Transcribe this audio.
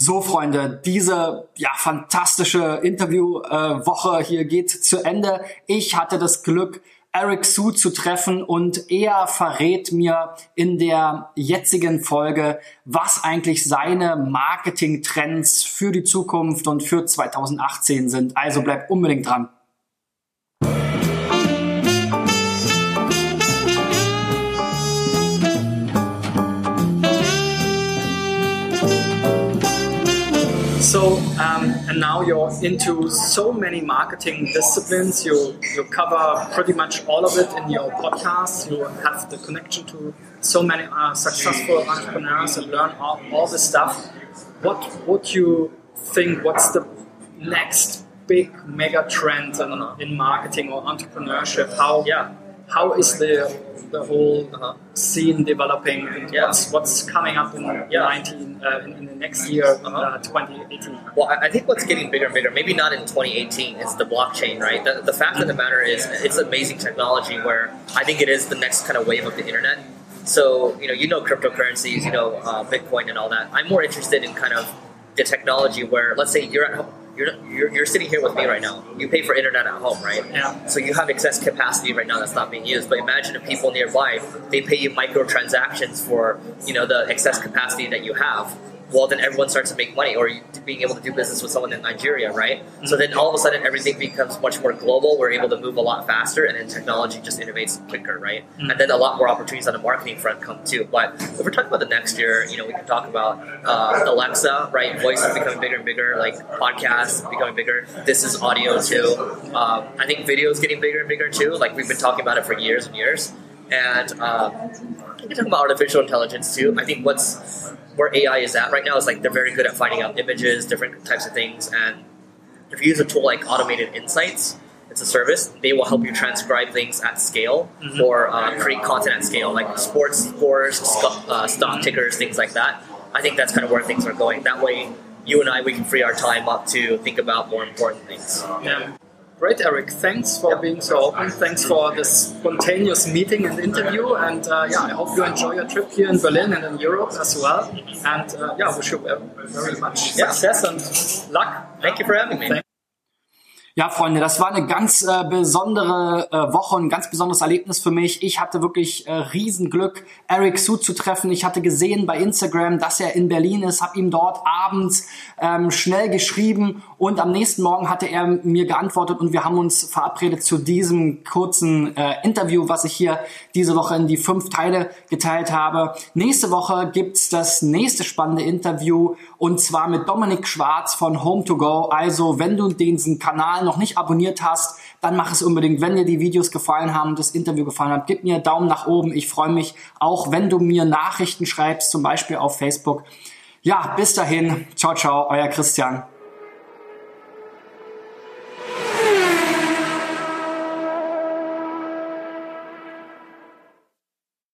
So, Freunde, diese ja fantastische Interviewwoche äh, hier geht zu Ende. Ich hatte das Glück, Eric Su zu treffen und er verrät mir in der jetzigen Folge, was eigentlich seine Marketing-Trends für die Zukunft und für 2018 sind. Also bleibt unbedingt dran. So, um, and now you're into so many marketing disciplines. You you cover pretty much all of it in your podcast. You have the connection to so many uh, successful entrepreneurs and learn all, all this stuff. What would you think? What's the next big mega trend in, in marketing or entrepreneurship? How yeah? How is the the whole uh, scene developing and yeah. what's, what's coming up in yeah. 19 uh, in, in, the next year uh-huh. uh, 2018 well i think what's getting bigger and bigger maybe not in 2018 is the blockchain right the, the fact of the matter is it's amazing technology where i think it is the next kind of wave of the internet so you know you know cryptocurrencies you know uh, bitcoin and all that i'm more interested in kind of the technology where let's say you're at home you're, you're, you're sitting here with me right now. You pay for internet at home, right? Yeah. So you have excess capacity right now that's not being used. But imagine if people nearby they pay you microtransactions for you know the excess capacity that you have well, then everyone starts to make money, or being able to do business with someone in Nigeria, right? Mm-hmm. So then all of a sudden everything becomes much more global. We're able to move a lot faster, and then technology just innovates quicker, right? Mm-hmm. And then a lot more opportunities on the marketing front come too. But if we're talking about the next year, you know, we can talk about uh, Alexa, right? Voice is becoming bigger and bigger, like podcasts becoming bigger. This is audio too. Um, I think video is getting bigger and bigger too. Like we've been talking about it for years and years. And um, we can talk about artificial intelligence too. I think what's where AI is at right now is like they're very good at finding out images, different types of things, and if you use a tool like Automated Insights, it's a service. They will help you transcribe things at scale mm-hmm. or uh, create content at scale, like sports scores, stock, uh, stock tickers, things like that. I think that's kind of where things are going. That way, you and I we can free our time up to think about more important things. Yeah. Great, Eric. Thanks for being so open. Thanks for this spontaneous meeting and interview. And uh, yeah, I hope you enjoy your trip here in Berlin and in Europe as well. And uh, yeah, wish you very much success and luck. Thank you for having me. Ja, Freunde, das war eine ganz äh, besondere äh, Woche, ein ganz besonderes Erlebnis für mich. Ich hatte wirklich äh, Riesenglück, Eric Su zu treffen. Ich hatte gesehen bei Instagram, dass er in Berlin ist, habe ihm dort abends ähm, schnell geschrieben und am nächsten Morgen hatte er mir geantwortet und wir haben uns verabredet zu diesem kurzen äh, Interview, was ich hier diese Woche in die fünf Teile geteilt habe. Nächste Woche gibt's das nächste spannende Interview und zwar mit Dominik Schwarz von Home to Go. Also, wenn du diesen Kanal noch nicht abonniert hast, dann mach es unbedingt. Wenn dir die Videos gefallen haben, das Interview gefallen hat, gib mir Daumen nach oben. Ich freue mich auch, wenn du mir Nachrichten schreibst, zum Beispiel auf Facebook. Ja, bis dahin. Ciao, ciao, euer Christian.